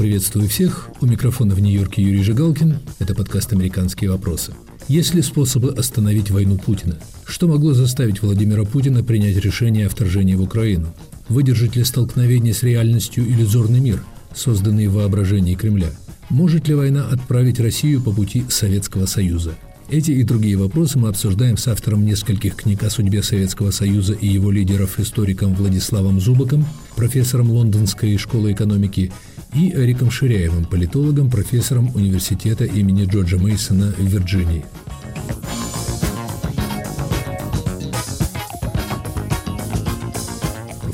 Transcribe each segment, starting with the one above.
Приветствую всех. У микрофона в Нью-Йорке Юрий Жигалкин. Это подкаст «Американские вопросы». Есть ли способы остановить войну Путина? Что могло заставить Владимира Путина принять решение о вторжении в Украину? Выдержит ли столкновение с реальностью иллюзорный мир, созданный в воображении Кремля? Может ли война отправить Россию по пути Советского Союза? Эти и другие вопросы мы обсуждаем с автором нескольких книг о судьбе Советского Союза и его лидеров, историком Владиславом Зубаком, профессором Лондонской школы экономики и Эриком Ширяевым, политологом, профессором университета имени Джорджа Мейсона в Вирджинии.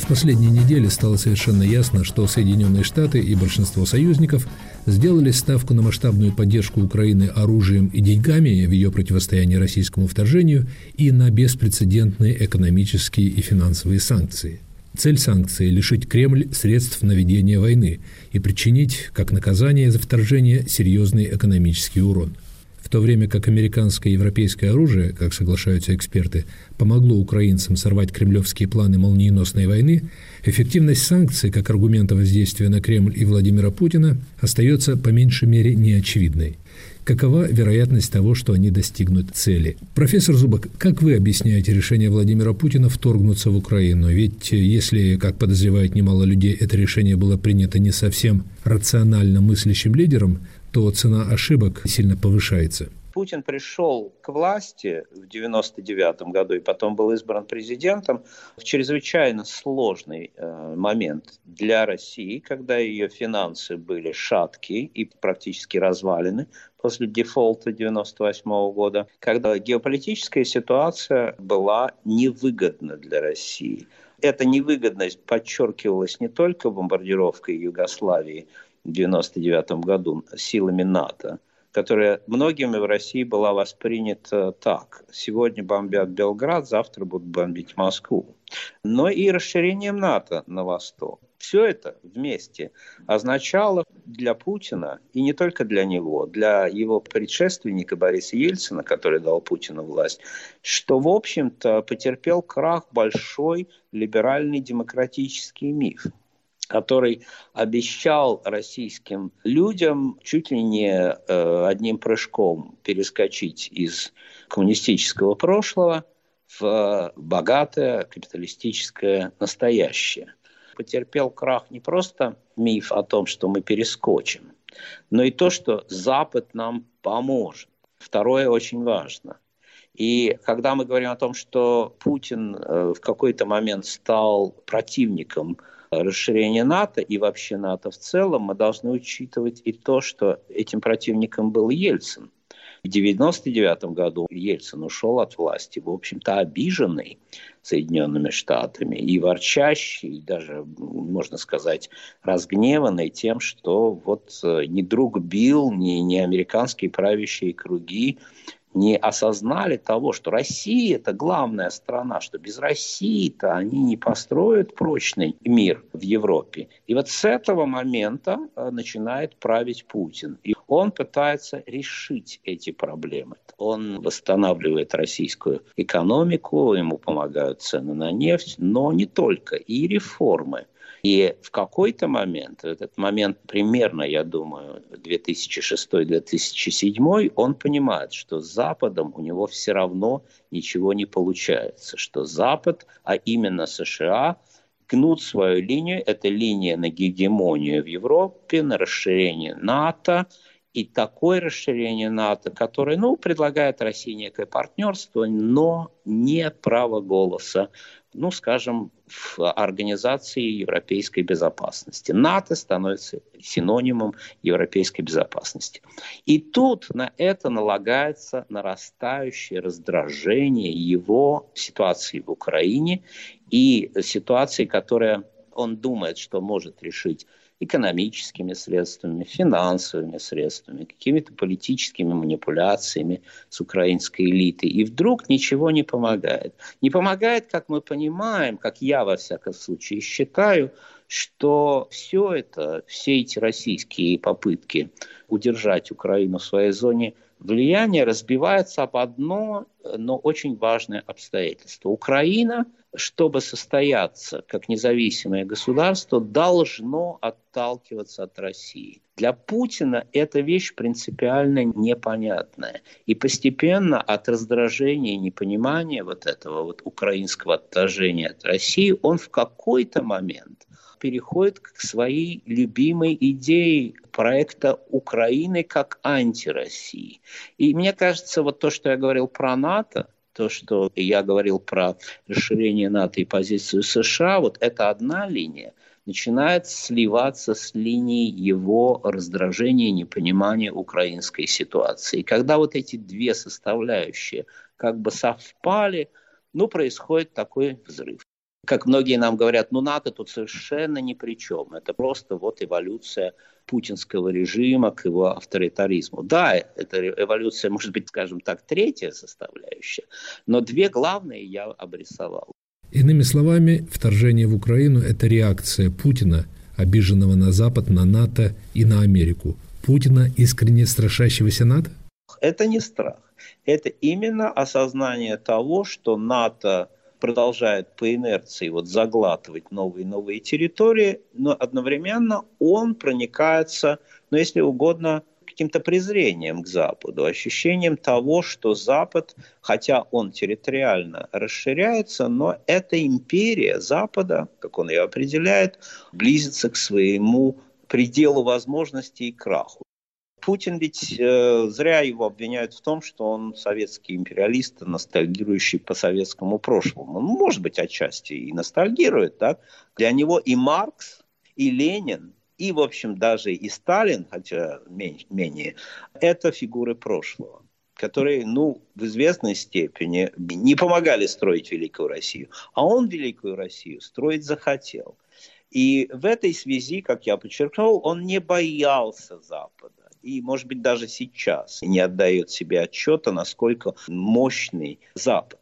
В последние недели стало совершенно ясно, что Соединенные Штаты и большинство союзников сделали ставку на масштабную поддержку Украины оружием и деньгами в ее противостоянии российскому вторжению и на беспрецедентные экономические и финансовые санкции. Цель санкций – лишить Кремль средств на ведение войны и причинить, как наказание за вторжение, серьезный экономический урон – в то время как американское и европейское оружие, как соглашаются эксперты, помогло украинцам сорвать кремлевские планы молниеносной войны, эффективность санкций как аргумента воздействия на Кремль и Владимира Путина остается по меньшей мере неочевидной. Какова вероятность того, что они достигнут цели? Профессор Зубок, как вы объясняете решение Владимира Путина вторгнуться в Украину? Ведь если, как подозревают немало людей, это решение было принято не совсем рационально мыслящим лидером, то цена ошибок сильно повышается. Путин пришел к власти в 99 году и потом был избран президентом в чрезвычайно сложный э, момент для России, когда ее финансы были шаткие и практически развалены после дефолта 98 года, когда геополитическая ситуация была невыгодна для России. Эта невыгодность подчеркивалась не только бомбардировкой Югославии, 1999 году силами НАТО, которая многими в России была воспринята так. Сегодня бомбят Белград, завтра будут бомбить Москву. Но и расширением НАТО на восток. Все это вместе означало для Путина, и не только для него, для его предшественника Бориса Ельцина, который дал Путину власть, что, в общем-то, потерпел крах большой либеральный демократический миф который обещал российским людям чуть ли не э, одним прыжком перескочить из коммунистического прошлого в богатое капиталистическое настоящее. Потерпел крах не просто миф о том, что мы перескочим, но и то, что Запад нам поможет. Второе очень важно. И когда мы говорим о том, что Путин э, в какой-то момент стал противником расширения НАТО и вообще НАТО в целом, мы должны учитывать и то, что этим противником был Ельцин. В 1999 году Ельцин ушел от власти, в общем-то, обиженный Соединенными Штатами и ворчащий, и даже, можно сказать, разгневанный тем, что вот э, ни друг Билл, ни, ни американские правящие круги не осознали того, что Россия – это главная страна, что без России-то они не построят прочный мир в Европе. И вот с этого момента э, начинает править Путин. И он пытается решить эти проблемы. Он восстанавливает российскую экономику, ему помогают цены на нефть, но не только, и реформы – и в какой-то момент, этот момент примерно, я думаю, 2006-2007, он понимает, что с Западом у него все равно ничего не получается, что Запад, а именно США, гнут свою линию, это линия на гегемонию в Европе, на расширение НАТО, и такое расширение НАТО, которое, ну, предлагает России некое партнерство, но не право голоса ну, скажем, в организации европейской безопасности. НАТО становится синонимом европейской безопасности. И тут на это налагается нарастающее раздражение его ситуации в Украине и ситуации, которая он думает, что может решить экономическими средствами, финансовыми средствами, какими-то политическими манипуляциями с украинской элитой. И вдруг ничего не помогает. Не помогает, как мы понимаем, как я во всяком случае считаю, что все это, все эти российские попытки удержать Украину в своей зоне влияния разбиваются об одно, но очень важное обстоятельство. Украина чтобы состояться как независимое государство, должно отталкиваться от России. Для Путина эта вещь принципиально непонятная. И постепенно от раздражения и непонимания вот этого вот украинского отторжения от России он в какой-то момент переходит к своей любимой идее проекта Украины как антироссии. И мне кажется, вот то, что я говорил про НАТО, то, что я говорил про расширение НАТО и позицию США, вот это одна линия начинает сливаться с линией его раздражения и непонимания украинской ситуации. И когда вот эти две составляющие как бы совпали, ну, происходит такой взрыв. Как многие нам говорят, ну, НАТО тут совершенно ни при чем. Это просто вот эволюция путинского режима к его авторитаризму. Да, это эволюция, может быть, скажем так, третья составляющая, но две главные я обрисовал. Иными словами, вторжение в Украину – это реакция Путина, обиженного на Запад, на НАТО и на Америку. Путина, искренне страшащегося НАТО? Это не страх. Это именно осознание того, что НАТО продолжает по инерции вот заглатывать новые и новые территории, но одновременно он проникается, ну, если угодно, каким-то презрением к Западу, ощущением того, что Запад, хотя он территориально расширяется, но эта империя Запада, как он ее определяет, близится к своему пределу возможностей и краху. Путин ведь э, зря его обвиняют в том, что он советский империалист, ностальгирующий по советскому прошлому. Ну, может быть, отчасти и ностальгирует, да? Для него и Маркс, и Ленин, и, в общем, даже и Сталин, хотя менее, менее это фигуры прошлого которые, ну, в известной степени не помогали строить Великую Россию. А он Великую Россию строить захотел. И в этой связи, как я подчеркнул, он не боялся Запада и, может быть, даже сейчас не отдает себе отчета, насколько мощный Запад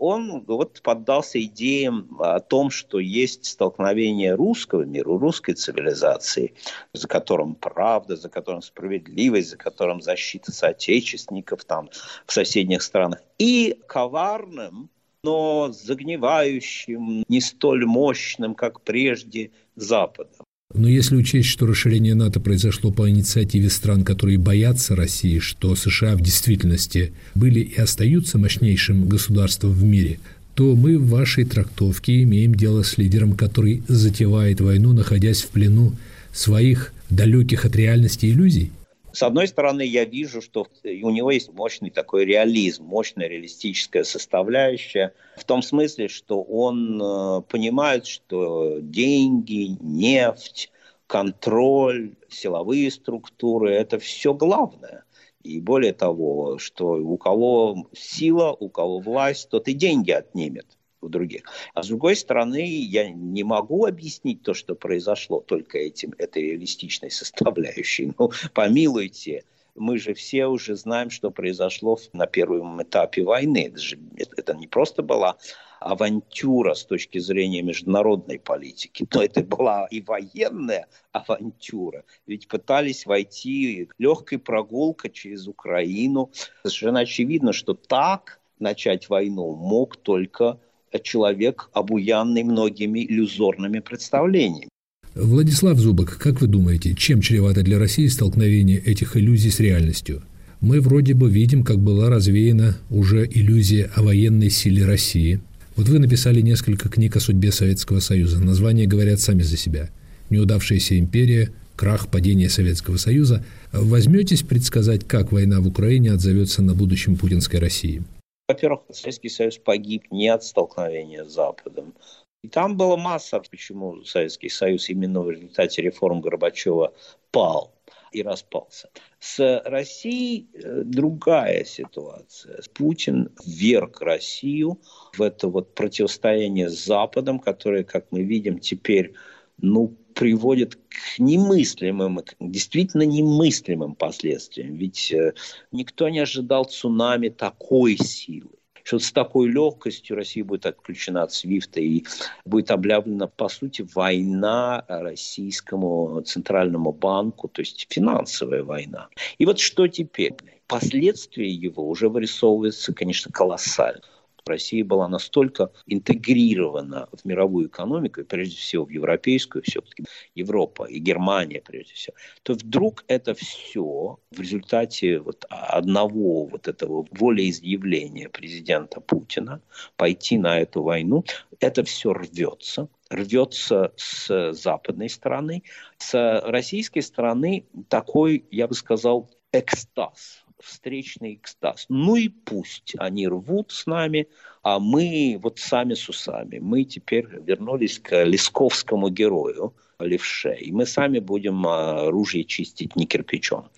он вот поддался идеям о том, что есть столкновение русского мира, русской цивилизации, за которым правда, за которым справедливость, за которым защита соотечественников там в соседних странах, и коварным, но загнивающим, не столь мощным, как прежде, Западом. Но если учесть, что расширение НАТО произошло по инициативе стран, которые боятся России, что США в действительности были и остаются мощнейшим государством в мире, то мы в вашей трактовке имеем дело с лидером, который затевает войну, находясь в плену своих далеких от реальности иллюзий? С одной стороны, я вижу, что у него есть мощный такой реализм, мощная реалистическая составляющая, в том смысле, что он э, понимает, что деньги, нефть, контроль, силовые структуры – это все главное. И более того, что у кого сила, у кого власть, тот и деньги отнимет у других. А с другой стороны, я не могу объяснить то, что произошло только этим, этой реалистичной составляющей. Ну, помилуйте, мы же все уже знаем, что произошло на первом этапе войны. Это, же, это не просто была авантюра с точки зрения международной политики, но это была и военная авантюра. Ведь пытались войти легкой прогулкой через Украину. Совершенно очевидно, что так начать войну мог только человек, обуянный многими иллюзорными представлениями. Владислав Зубок, как вы думаете, чем чревато для России столкновение этих иллюзий с реальностью? Мы вроде бы видим, как была развеяна уже иллюзия о военной силе России. Вот вы написали несколько книг о судьбе Советского Союза. Названия говорят сами за себя. «Неудавшаяся империя», «Крах, падение Советского Союза». Возьметесь предсказать, как война в Украине отзовется на будущем путинской России? Во-первых, Советский Союз погиб не от столкновения с Западом. И там была масса, почему Советский Союз именно в результате реформ Горбачева пал и распался. С Россией э, другая ситуация. Путин вверг Россию в это вот противостояние с Западом, которое, как мы видим, теперь ну, приводит к немыслимым, действительно немыслимым последствиям. Ведь э, никто не ожидал цунами такой силы что с такой легкостью Россия будет отключена от СВИФТа и будет объявлена, по сути, война российскому центральному банку, то есть финансовая война. И вот что теперь? Последствия его уже вырисовываются, конечно, колоссально. Россия была настолько интегрирована в мировую экономику, прежде всего в европейскую, все-таки Европа и Германия прежде всего, то вдруг это все в результате вот одного вот этого волеизъявления президента Путина пойти на эту войну, это все рвется рвется с западной стороны. С российской стороны такой, я бы сказал, экстаз встречный экстаз. Ну и пусть они рвут с нами, а мы вот сами с усами. Мы теперь вернулись к лесковскому герою, левше, и мы сами будем оружие чистить не кирпичом.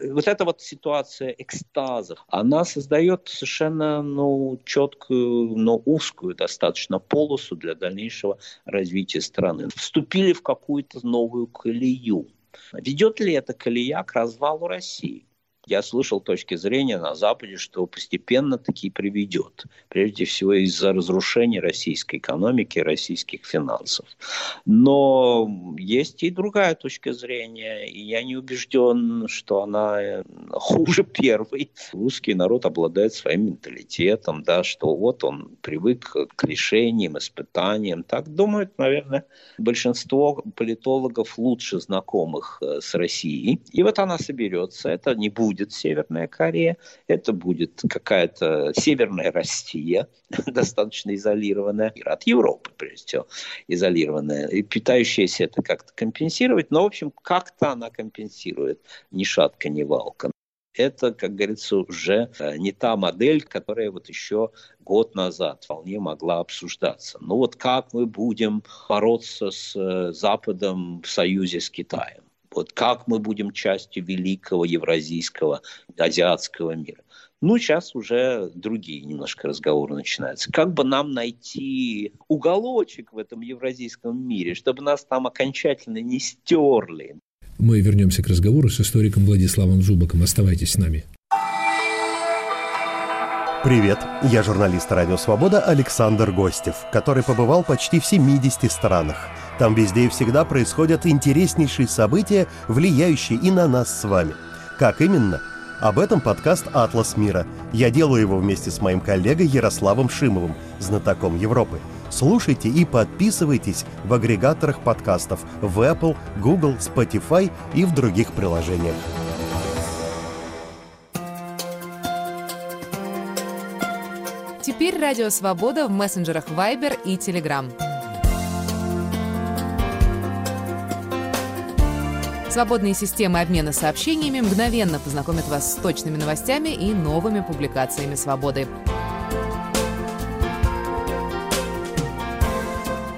Вот эта вот ситуация экстаза, она создает совершенно ну, четкую, но узкую достаточно полосу для дальнейшего развития страны. Вступили в какую-то новую колею. Ведет ли эта колея к развалу России? Я слышал точки зрения на Западе, что постепенно таки приведет. Прежде всего из-за разрушения российской экономики, российских финансов. Но есть и другая точка зрения, и я не убежден, что она э, хуже первой. Русский народ обладает своим менталитетом, да, что вот он привык к решениям, испытаниям. Так думают, наверное, большинство политологов лучше знакомых э, с Россией. И вот она соберется, это не будет будет Северная Корея, это будет какая-то Северная Россия, достаточно изолированная, от Европы, прежде всего, изолированная, и питающаяся это как-то компенсировать, но, в общем, как-то она компенсирует, ни шатка, ни валка это, как говорится, уже э, не та модель, которая вот еще год назад вполне могла обсуждаться. Ну вот как мы будем бороться с э, Западом в союзе с Китаем? Вот как мы будем частью великого евразийского, азиатского мира. Ну, сейчас уже другие немножко разговоры начинаются. Как бы нам найти уголочек в этом евразийском мире, чтобы нас там окончательно не стерли? Мы вернемся к разговору с историком Владиславом Зубаком. Оставайтесь с нами. Привет, я журналист «Радио Свобода» Александр Гостев, который побывал почти в 70 странах – там везде и всегда происходят интереснейшие события, влияющие и на нас с вами. Как именно? Об этом подкаст «Атлас мира». Я делаю его вместе с моим коллегой Ярославом Шимовым, знатоком Европы. Слушайте и подписывайтесь в агрегаторах подкастов в Apple, Google, Spotify и в других приложениях. Теперь Радио Свобода в мессенджерах Viber и Telegram. Свободные системы обмена сообщениями мгновенно познакомят вас с точными новостями и новыми публикациями «Свободы».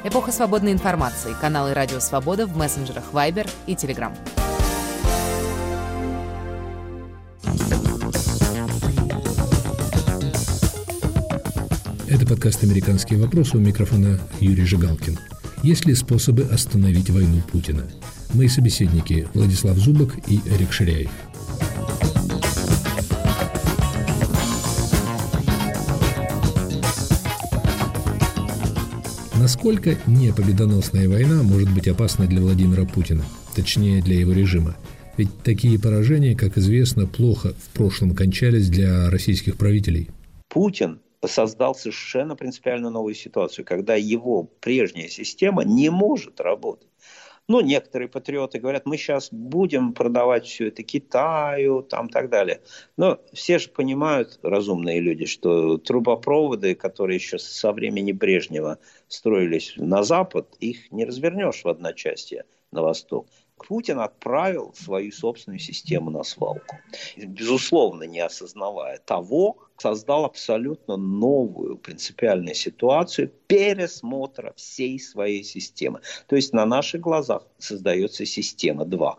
Эпоха свободной информации. Каналы «Радио Свобода» в мессенджерах Viber и Telegram. Это подкаст «Американские вопросы» у микрофона Юрий Жигалкин. Есть ли способы остановить войну Путина? Мои собеседники Владислав Зубок и Эрик Ширяев. Насколько не победоносная война может быть опасна для Владимира Путина, точнее для его режима? Ведь такие поражения, как известно, плохо в прошлом кончались для российских правителей. Путин создал совершенно принципиально новую ситуацию, когда его прежняя система не может работать. Ну, некоторые патриоты говорят, мы сейчас будем продавать все это Китаю, там так далее. Но все же понимают, разумные люди, что трубопроводы, которые еще со времени Брежнева строились на Запад, их не развернешь в одночасье на Восток. Путин отправил свою собственную систему на свалку. Безусловно, не осознавая того, создал абсолютно новую принципиальную ситуацию пересмотра всей своей системы. То есть на наших глазах создается система 2.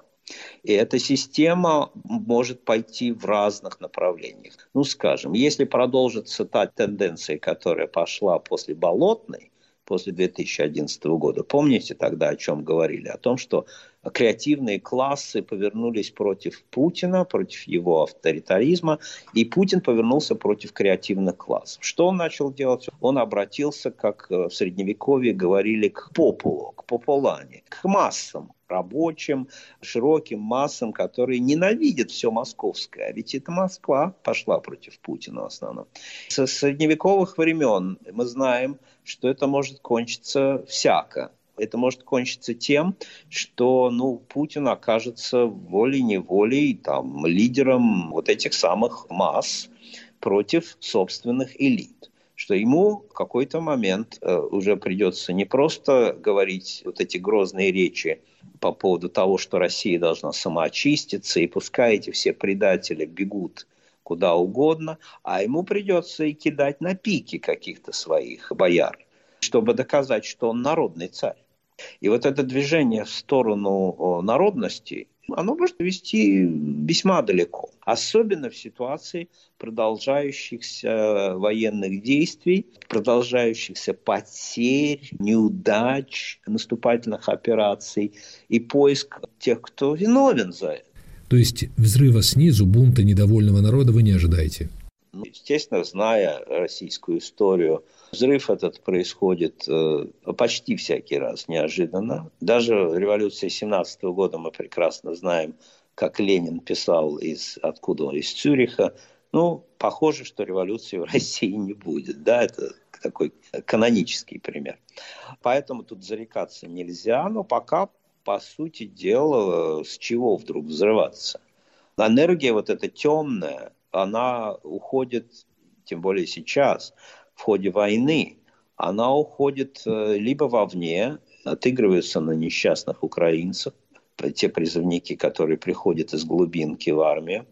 И эта система может пойти в разных направлениях. Ну, скажем, если продолжится та тенденция, которая пошла после Болотной, после 2011 года. Помните тогда, о чем говорили? О том, что креативные классы повернулись против Путина, против его авторитаризма, и Путин повернулся против креативных классов. Что он начал делать? Он обратился, как в Средневековье говорили, к популу, к пополане, к массам, рабочим, широким массам, которые ненавидят все московское. А ведь это Москва пошла против Путина в основном. Со средневековых времен мы знаем, что это может кончиться всяко. Это может кончиться тем, что ну, Путин окажется волей-неволей там, лидером вот этих самых масс против собственных элит. Что ему в какой-то момент э, уже придется не просто говорить вот эти грозные речи по поводу того, что Россия должна самоочиститься, и пускай эти все предатели бегут куда угодно, а ему придется и кидать на пики каких-то своих бояр, чтобы доказать, что он народный царь. И вот это движение в сторону народности, оно может вести весьма далеко. Особенно в ситуации продолжающихся военных действий, продолжающихся потерь, неудач, наступательных операций и поиск тех, кто виновен за это. То есть взрыва снизу, бунта недовольного народа вы не ожидаете? Ну, естественно, зная российскую историю, взрыв этот происходит э, почти всякий раз неожиданно. Даже революция 17 года мы прекрасно знаем, как Ленин писал из откуда он, из Цюриха. Ну, похоже, что революции в России не будет. Да, это такой канонический пример. Поэтому тут зарекаться нельзя, но пока, по сути дела, с чего вдруг взрываться? Энергия вот эта темная, она уходит, тем более сейчас, в ходе войны, она уходит э, либо вовне, отыгрывается на несчастных украинцах, те призывники, которые приходят из глубинки в армию,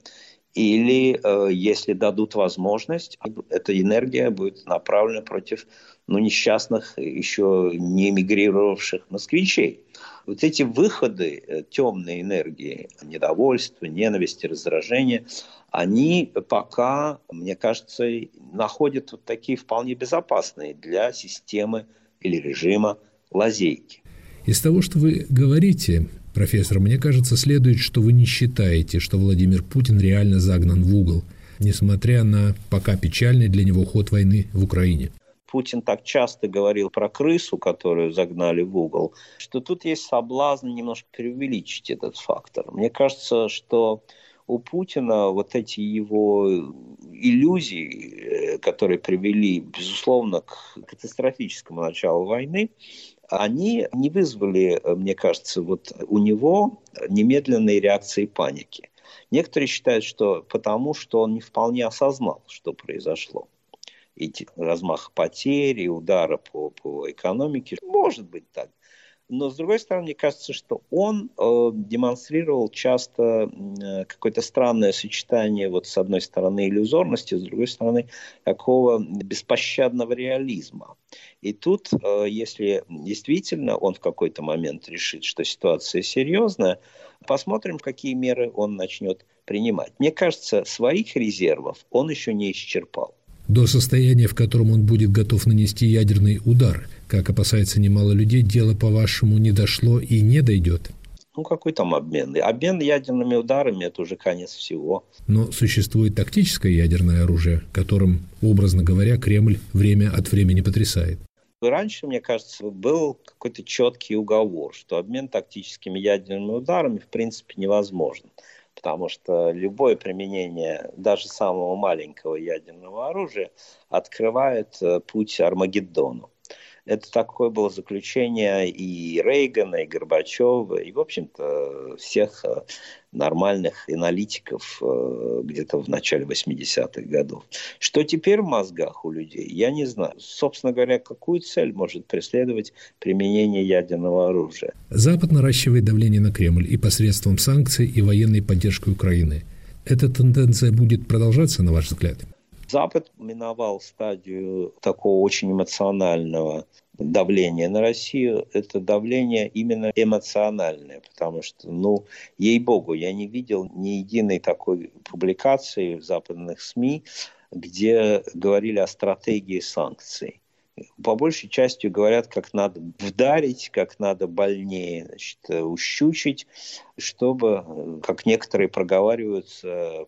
или, э, если дадут возможность, эта энергия будет направлена против ну, несчастных, еще не эмигрировавших москвичей. Вот эти выходы э, темной энергии, недовольства, ненависти, раздражения, они пока, мне кажется, находят вот такие вполне безопасные для системы или режима лазейки. Из того, что вы говорите, профессор, мне кажется, следует, что вы не считаете, что Владимир Путин реально загнан в угол, несмотря на пока печальный для него ход войны в Украине. Путин так часто говорил про крысу, которую загнали в угол, что тут есть соблазн немножко преувеличить этот фактор. Мне кажется, что у Путина вот эти его иллюзии, э, которые привели, безусловно, к катастрофическому началу войны, они не вызвали, мне кажется, вот у него немедленной реакции паники. Некоторые считают, что потому, что он не вполне осознал, что произошло и размах потерь, и удара по, по экономике. Может быть так. Но, с другой стороны, мне кажется, что он э, демонстрировал часто э, какое-то странное сочетание, вот с одной стороны, иллюзорности, с другой стороны, такого беспощадного реализма. И тут, э, если действительно он в какой-то момент решит, что ситуация серьезная, посмотрим, какие меры он начнет принимать. Мне кажется, своих резервов он еще не исчерпал до состояния, в котором он будет готов нанести ядерный удар. Как опасается немало людей, дело, по-вашему, не дошло и не дойдет. Ну, какой там обмен? Обмен ядерными ударами – это уже конец всего. Но существует тактическое ядерное оружие, которым, образно говоря, Кремль время от времени потрясает. Раньше, мне кажется, был какой-то четкий уговор, что обмен тактическими ядерными ударами в принципе невозможен потому что любое применение даже самого маленького ядерного оружия открывает э, путь Армагеддону. Это такое было заключение и Рейгана, и Горбачева, и, в общем-то, всех э, нормальных аналитиков э, где-то в начале 80-х годов. Что теперь в мозгах у людей, я не знаю. Собственно говоря, какую цель может преследовать применение ядерного оружия? Запад наращивает давление на Кремль и посредством санкций и военной поддержки Украины. Эта тенденция будет продолжаться, на ваш взгляд? Запад миновал стадию такого очень эмоционального давления на Россию. Это давление именно эмоциональное, потому что, ну, ей-богу, я не видел ни единой такой публикации в западных СМИ, где говорили о стратегии санкций по большей части говорят, как надо вдарить, как надо больнее значит, ущучить, чтобы, как некоторые проговариваются,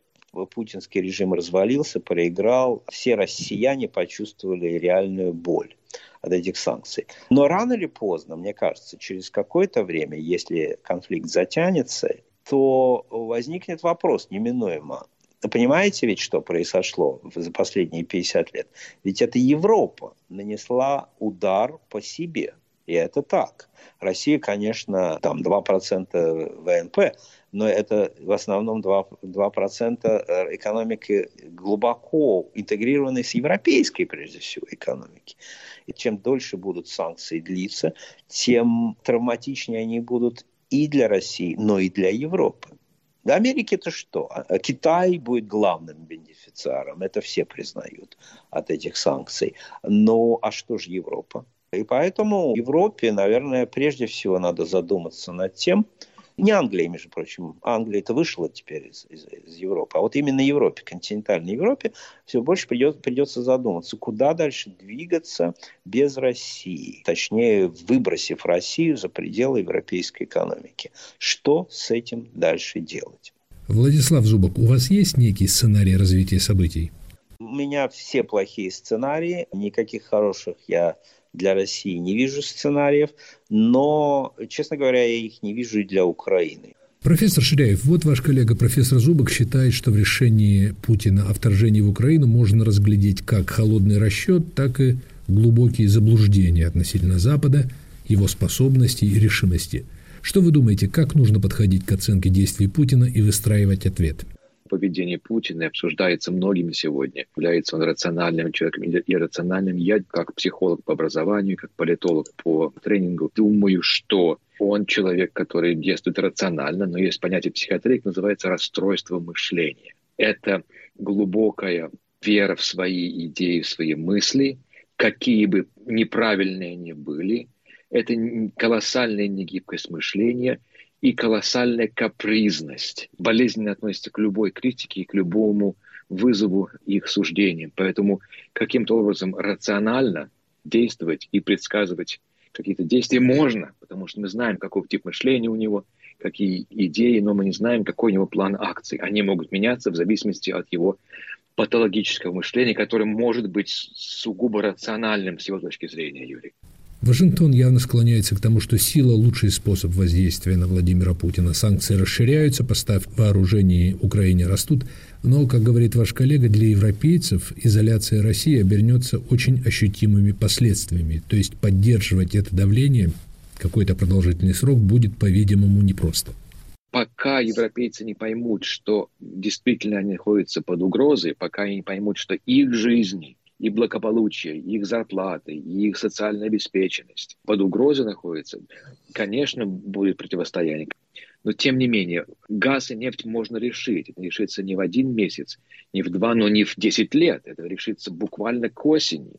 путинский режим развалился, проиграл, все россияне почувствовали реальную боль от этих санкций. Но рано или поздно, мне кажется, через какое-то время, если конфликт затянется, то возникнет вопрос неминуемо. Понимаете ведь, что произошло за последние 50 лет? Ведь это Европа нанесла удар по себе. И это так. Россия, конечно, там 2% ВНП, но это в основном 2%, 2% э, экономики глубоко интегрированной с европейской, прежде всего, экономики. И чем дольше будут санкции длиться, тем травматичнее они будут и для России, но и для Европы. Для Америки это что? А, а Китай будет главным бенефициаром, это все признают от этих санкций. Но а что же Европа? И поэтому Европе, наверное, прежде всего надо задуматься над тем, не Англия, между прочим. Англия это вышла теперь из, из, из Европы. А вот именно Европе, континентальной Европе, все больше придет, придется задуматься, куда дальше двигаться без России. Точнее, выбросив Россию за пределы европейской экономики. Что с этим дальше делать? Владислав Зубок, у вас есть некий сценарий развития событий? У меня все плохие сценарии, никаких хороших я для России не вижу сценариев, но, честно говоря, я их не вижу и для Украины. Профессор Ширяев, вот ваш коллега профессор Зубок считает, что в решении Путина о вторжении в Украину можно разглядеть как холодный расчет, так и глубокие заблуждения относительно Запада, его способностей и решимости. Что вы думаете, как нужно подходить к оценке действий Путина и выстраивать ответ? Поведение Путина обсуждается многими сегодня. Является он рациональным человеком или иррациональным. Я, как психолог по образованию, как политолог по тренингу, думаю, что он человек, который действует рационально, но есть понятие психиатрии, называется расстройство мышления. Это глубокая вера в свои идеи, в свои мысли, какие бы неправильные они были. Это колоссальная негибкость мышления – и колоссальная капризность. Болезненно относится к любой критике и к любому вызову их суждениям. Поэтому каким-то образом рационально действовать и предсказывать какие-то действия можно, потому что мы знаем, какой тип мышления у него, какие идеи, но мы не знаем, какой у него план акций. Они могут меняться в зависимости от его патологического мышления, которое может быть сугубо рациональным с его точки зрения, Юрий. Вашингтон явно склоняется к тому, что сила – лучший способ воздействия на Владимира Путина. Санкции расширяются, поставки вооружений Украине растут. Но, как говорит ваш коллега, для европейцев изоляция России обернется очень ощутимыми последствиями. То есть поддерживать это давление какой-то продолжительный срок будет, по-видимому, непросто. Пока европейцы не поймут, что действительно они находятся под угрозой, пока они не поймут, что их жизни – и благополучие, их зарплаты, их социальная обеспеченность под угрозой находится, конечно, будет противостояние. Но тем не менее, газ и нефть можно решить. Это решится не в один месяц, не в два, но не в десять лет. Это решится буквально к осени.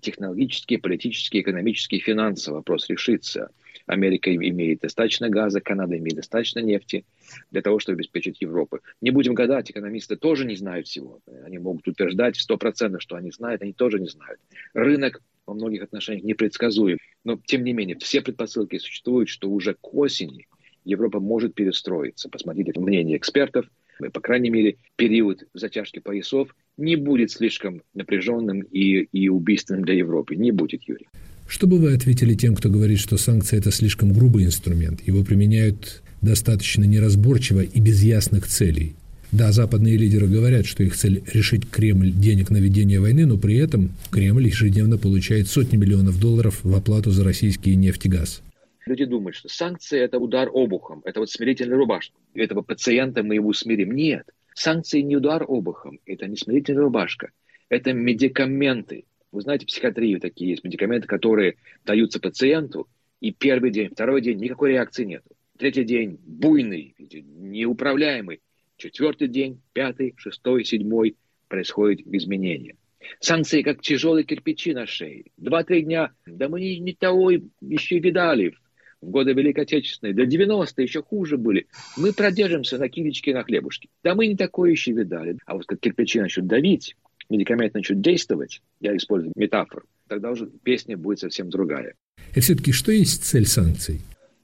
Технологический, политический, экономический, финансовый вопрос решится. Америка имеет достаточно газа, Канада имеет достаточно нефти для того, чтобы обеспечить Европу. Не будем гадать, экономисты тоже не знают всего. Они могут утверждать в 100%, что они знают, они тоже не знают. Рынок во многих отношениях непредсказуем. Но, тем не менее, все предпосылки существуют, что уже к осени Европа может перестроиться. Посмотрите мнение экспертов. По крайней мере, период затяжки поясов не будет слишком напряженным и, и убийственным для Европы. Не будет, Юрий. Что бы вы ответили тем, кто говорит, что санкции – это слишком грубый инструмент, его применяют достаточно неразборчиво и без ясных целей? Да, западные лидеры говорят, что их цель – решить Кремль денег на ведение войны, но при этом Кремль ежедневно получает сотни миллионов долларов в оплату за российские нефть и газ. Люди думают, что санкции – это удар обухом, это вот смирительная рубашка. Этого пациента мы его усмирим. Нет, санкции не удар обухом, это не смирительная рубашка. Это медикаменты, вы знаете, в психиатрии такие есть медикаменты, которые даются пациенту, и первый день, второй день никакой реакции нет. Третий день буйный, неуправляемый. Четвертый день, пятый, шестой, седьмой происходит изменение. Санкции как тяжелые кирпичи на шее. Два-три дня, да мы не, не того еще видали в годы Великой Отечественной. До 90 еще хуже были. Мы продержимся на килечке, на хлебушке. Да мы не такое еще видали. А вот как кирпичи начнут давить, медикамент начнет действовать, я использую метафору, тогда уже песня будет совсем другая. И все-таки что есть цель санкций?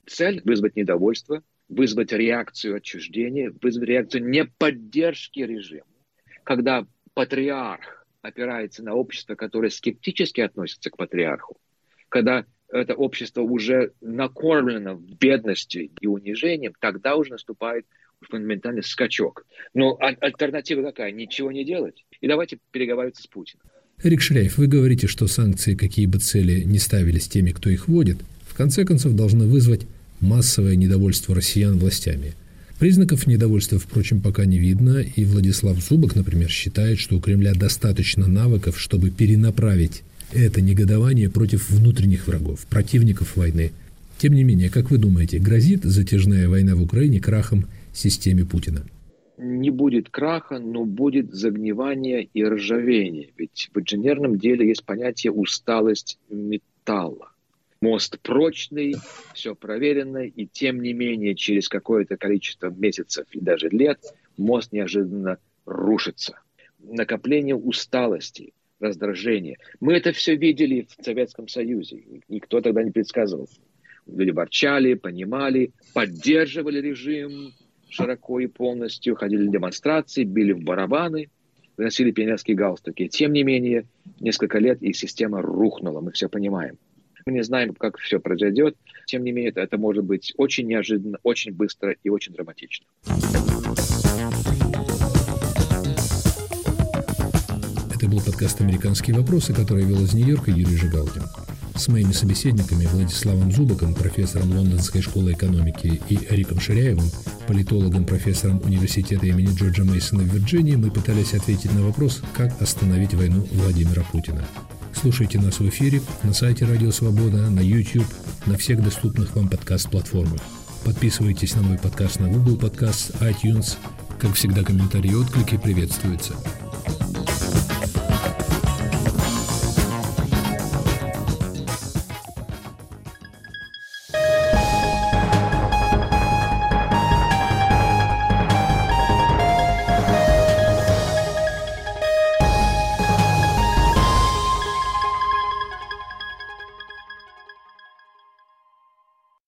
Цель – вызвать недовольство, вызвать реакцию отчуждения, вызвать реакцию неподдержки режима. Когда патриарх опирается на общество, которое скептически относится к патриарху, когда это общество уже накормлено бедностью и унижением, тогда уже наступает фундаментальный скачок. Но а- альтернатива какая? Ничего не делать. И давайте переговариваться с Путиным. Эрик Шляев, вы говорите, что санкции, какие бы цели не ставились теми, кто их вводит, в конце концов должны вызвать массовое недовольство россиян властями. Признаков недовольства, впрочем, пока не видно, и Владислав Зубок, например, считает, что у Кремля достаточно навыков, чтобы перенаправить это негодование против внутренних врагов, противников войны. Тем не менее, как вы думаете, грозит затяжная война в Украине крахом системе Путина? Не будет краха, но будет загнивание и ржавение. Ведь в инженерном деле есть понятие усталость металла. Мост прочный, все проверено, и тем не менее через какое-то количество месяцев и даже лет мост неожиданно рушится. Накопление усталости, раздражения. Мы это все видели в Советском Союзе. Никто тогда не предсказывал. Люди ворчали, понимали, поддерживали режим широко и полностью, ходили демонстрации, били в барабаны, выносили пионерские галстуки. Тем не менее, несколько лет и система рухнула, мы все понимаем. Мы не знаем, как все произойдет. Тем не менее, это, это может быть очень неожиданно, очень быстро и очень драматично. Это был подкаст «Американские вопросы», который вел из Нью-Йорка Юрий Жигалкин. С моими собеседниками Владиславом Зубаком, профессором Лондонской школы экономики, и Риком Ширяевым, политологом, профессором университета имени Джорджа Мейсона в Вирджинии, мы пытались ответить на вопрос, как остановить войну Владимира Путина. Слушайте нас в эфире, на сайте Радио Свобода, на YouTube, на всех доступных вам подкаст-платформах. Подписывайтесь на мой подкаст на Google Podcast, iTunes. Как всегда, комментарии и отклики приветствуются.